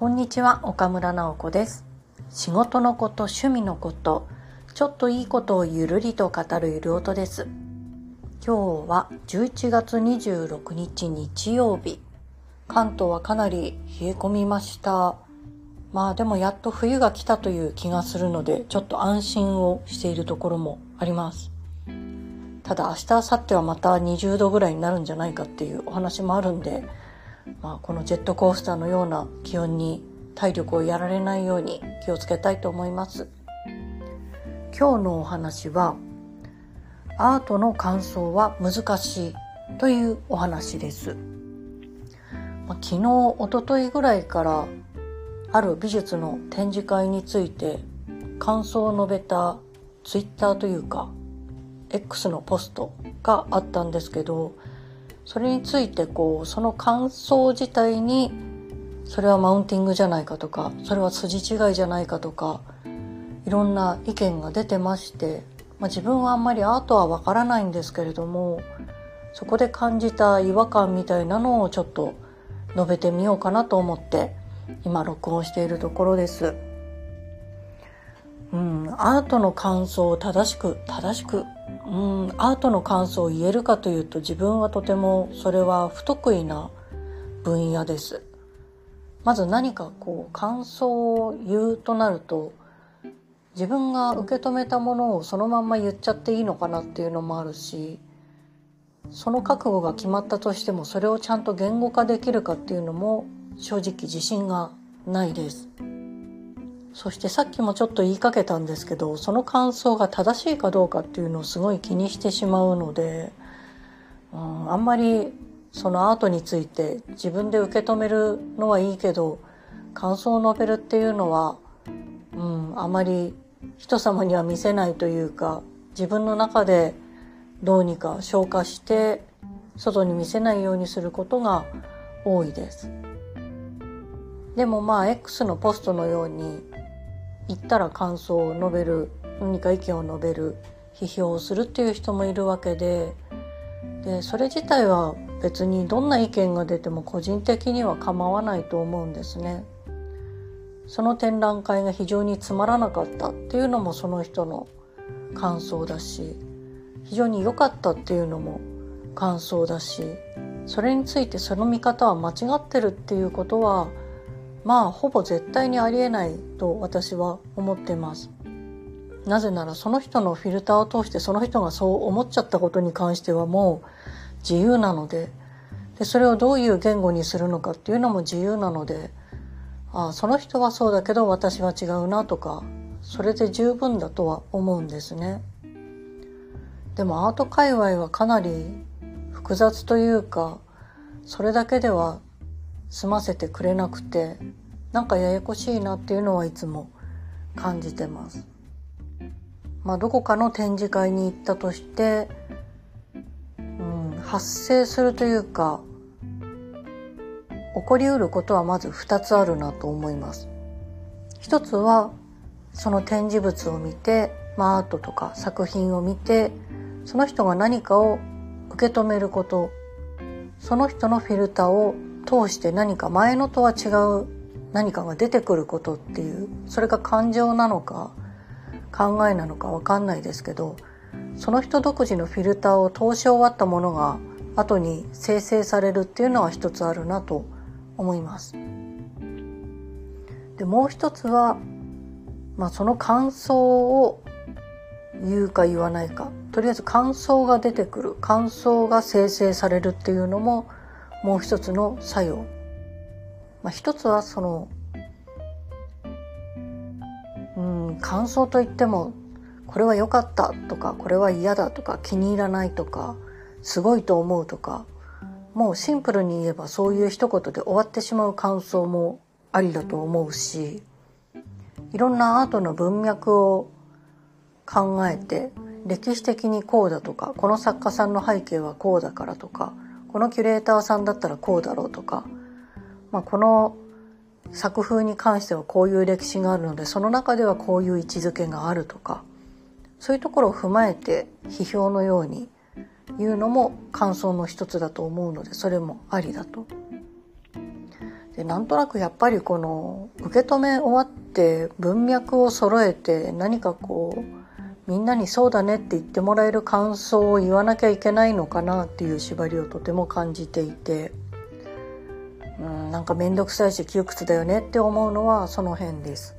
こんにちは岡村直子です。仕事のこと趣味のことちょっといいことをゆるりと語るゆる音です。今日は11月26日日曜日。関東はかなり冷え込みました。まあでもやっと冬が来たという気がするのでちょっと安心をしているところもあります。ただ明日明後日はまた20度ぐらいになるんじゃないかっていうお話もあるんでまあ、このジェットコースターのような気温に体力をやられないように気をつけたいと思います。今日のお話はアートの感想は難しいというお話です、まあ、昨日おとといぐらいからある美術の展示会について感想を述べたツイッターというか X のポストがあったんですけどそれについてこうその感想自体にそれはマウンティングじゃないかとかそれは筋違いじゃないかとかいろんな意見が出てまして、まあ、自分はあんまりアートはわからないんですけれどもそこで感じた違和感みたいなのをちょっと述べてみようかなと思って今録音しているところです。うん、アートの感想を正しく正しくうんアートの感想を言えるかというと自分はとてもそれは不得意な分野です。まず何かこう感想を言うとなると自分が受け止めたものをそのまんま言っちゃっていいのかなっていうのもあるしその覚悟が決まったとしてもそれをちゃんと言語化できるかっていうのも正直自信がないです。そしてさっきもちょっと言いかけたんですけどその感想が正しいかどうかっていうのをすごい気にしてしまうので、うん、あんまりそのアートについて自分で受け止めるのはいいけど感想を述べるっていうのは、うん、あまり人様には見せないというか自分の中でどうにか消化して外に見せないようにすることが多いです。でもまあ X のポストのように言ったら感想を述べる何か意見を述べる批評をするっていう人もいるわけででそれ自体は別にどんな意見が出ても個人的には構わないと思うんですね。その展覧会が非常につまらなかったっていうのもその人の感想だし非常に良かったっていうのも感想だしそれについてその見方は間違ってるっていうことはまあほぼ絶対にありえないと私は思ってます。なぜならその人のフィルターを通してその人がそう思っちゃったことに関してはもう自由なのででそれをどういう言語にするのかっていうのも自由なのであその人はそうだけど私は違うなとかそれで十分だとは思うんですね。でもアート界隈はかなり複雑というかそれだけでは済ませてくれなくてなんかややこしいなっていうのはいつも感じてます。まあ、どこかの展示会に行ったとして、うん、発生するというか起こりうることはまず2つあるなと思います。一つはその展示物を見て、まあ、アートとか作品を見てその人が何かを受け止めることその人のフィルターを通して何か前のとは違う何かが出てくることっていうそれが感情なのか考えなのか分かんないですけどその人独自のフィルターを通し終わったものが後に生成されるっていうのは一つあるなと思います。でもう一つは、まあ、その感想を言うか言わないかとりあえず感想が出てくる感想が生成されるっていうのももう一つの作用、まあ、一つはそのうん感想といってもこれは良かったとかこれは嫌だとか気に入らないとかすごいと思うとかもうシンプルに言えばそういう一言で終わってしまう感想もありだと思うしいろんなアートの文脈を考えて歴史的にこうだとかこの作家さんの背景はこうだからとかこのキュレーターさんだったらこうだろうとか、まあ、この作風に関してはこういう歴史があるのでその中ではこういう位置づけがあるとかそういうところを踏まえて批評のように言うのも感想の一つだと思うのでそれもありだと。でなんとなくやっぱりこの受け止め終わって文脈を揃えて何かこうみんなにそうだねって言ってもらえる感想を言わなきゃいけないのかなっていう縛りをとても感じていてうんなんか面倒くさいし窮屈だよねって思うのはその辺です。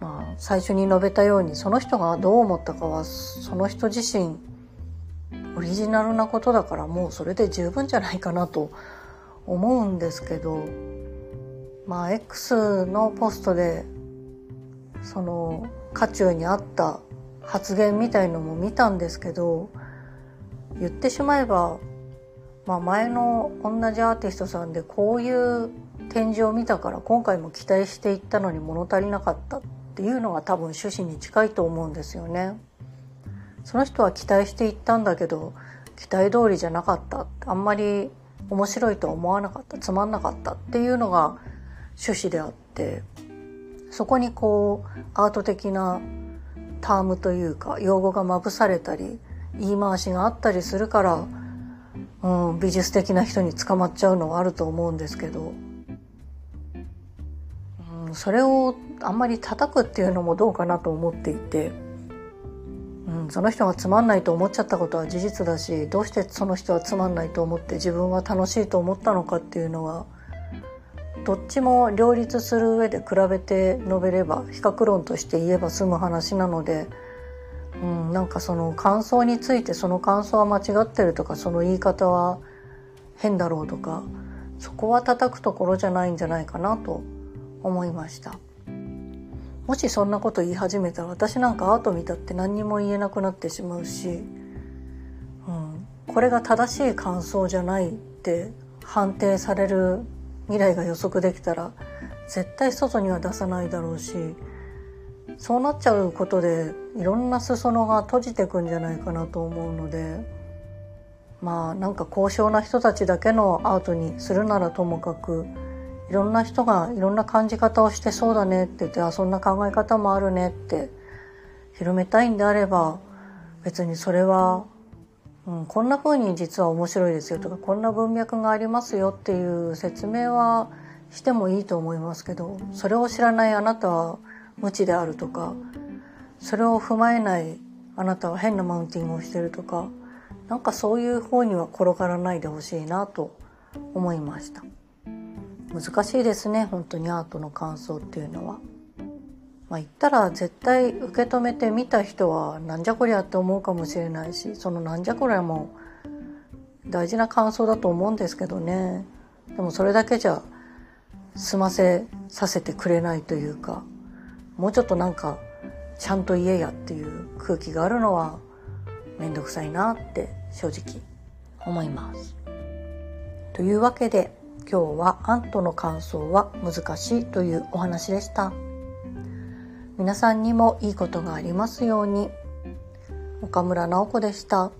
まあ、最初に述べたようにその人がどう思ったかはその人自身オリジナルなことだからもうそれで十分じゃないかなと思うんですけどまあ X のポストでその渦中にあった発言みたいのも見たんですけど言ってしまえば、まあ、前の同じアーティストさんでこういう展示を見たから今回も期待していったのに物足りなかったっていうのが多分趣旨に近いと思うんですよね。その人は期待していったんだけど期待通りじゃなかった。あんまり面白いと思わなかった。つまんなかったっていうのが趣旨であって。そこにこうアート的なタームというか用語がまぶされたり言い回しがあったりするから、うん、美術的な人に捕まっちゃうのはあると思うんですけど、うん、それをあんまり叩くっていうのもどうかなと思っていて。うん、その人がつまんないと思っちゃったことは事実だしどうしてその人はつまんないと思って自分は楽しいと思ったのかっていうのはどっちも両立する上で比べて述べれば比較論として言えば済む話なので、うん、なんかその感想についてその感想は間違ってるとかその言い方は変だろうとかそこは叩くところじゃないんじゃないかなと思いました。もしそんなこと言い始めたら私なんかアート見たって何にも言えなくなってしまうし、うん、これが正しい感想じゃないって判定される未来が予測できたら絶対外には出さないだろうしそうなっちゃうことでいろんな裾野が閉じてくんじゃないかなと思うのでまあなんか高尚な人たちだけのアートにするならともかくいろんな人がいろんな感じ方をしてそうだねって言ってあそんな考え方もあるねって広めたいんであれば別にそれは、うん、こんな風に実は面白いですよとかこんな文脈がありますよっていう説明はしてもいいと思いますけどそれを知らないあなたは無知であるとかそれを踏まえないあなたは変なマウンティングをしてるとかなんかそういう方には転がらないでほしいなと思いました。難しいですね本当にアートの感想っていうのは。まあ、言ったら絶対受け止めて見た人はなんじゃこりゃって思うかもしれないしそのなんじゃこりゃも大事な感想だと思うんですけどねでもそれだけじゃ済ませさせてくれないというかもうちょっとなんかちゃんと言えやっていう空気があるのは面倒くさいなって正直思います。というわけで今日はアントの感想は難しいというお話でした。皆さんにもいいことがありますように。岡村直子でした。